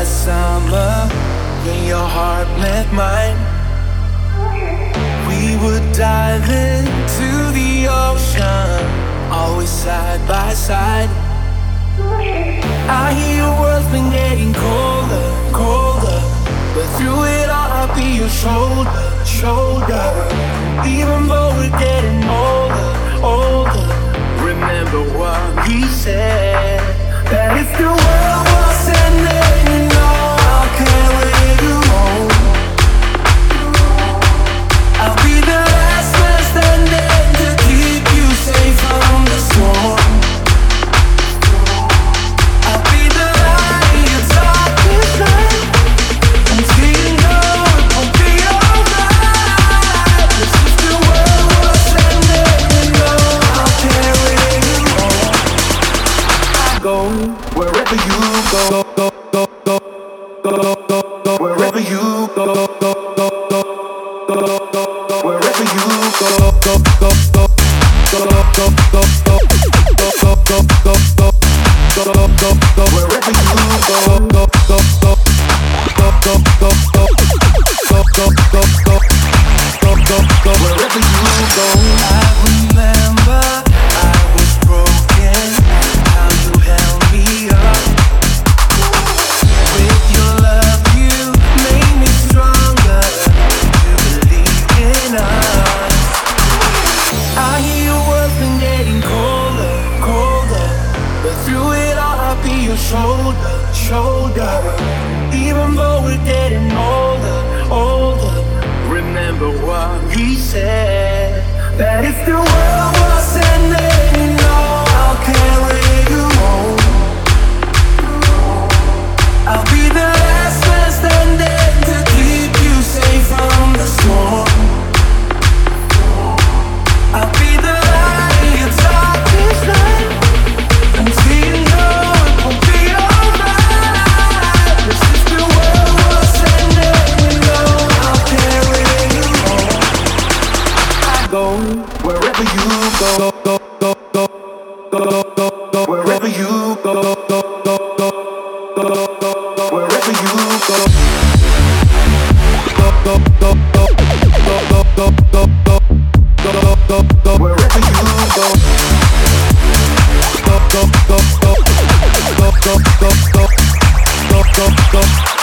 remember when your heart met mine. We would dive into the ocean, always side by side. I hear your world's been getting colder, colder, but through it all I'll be your shoulder, shoulder. Even though we're getting older, older, remember what he said that if the wherever you go, go, go, go, go, go, go, wherever you go, go, go, go, go, go, go, wherever you go, go, go, go, go, go, go, go, go, go, go, go, go, go, go, go, wherever you go, go, go, go, go, shoulder, shoulder. Even though we're getting older, older. Remember what he said. That if the world go, wherever you go, go, go, go, go, go, go, wherever you go, go, go, go, go, go, wherever you go. Go, go, go, go, go, go, go, go, go, go, go, wherever you go. Go, go, go, go, go, go, go, go, go, go, go.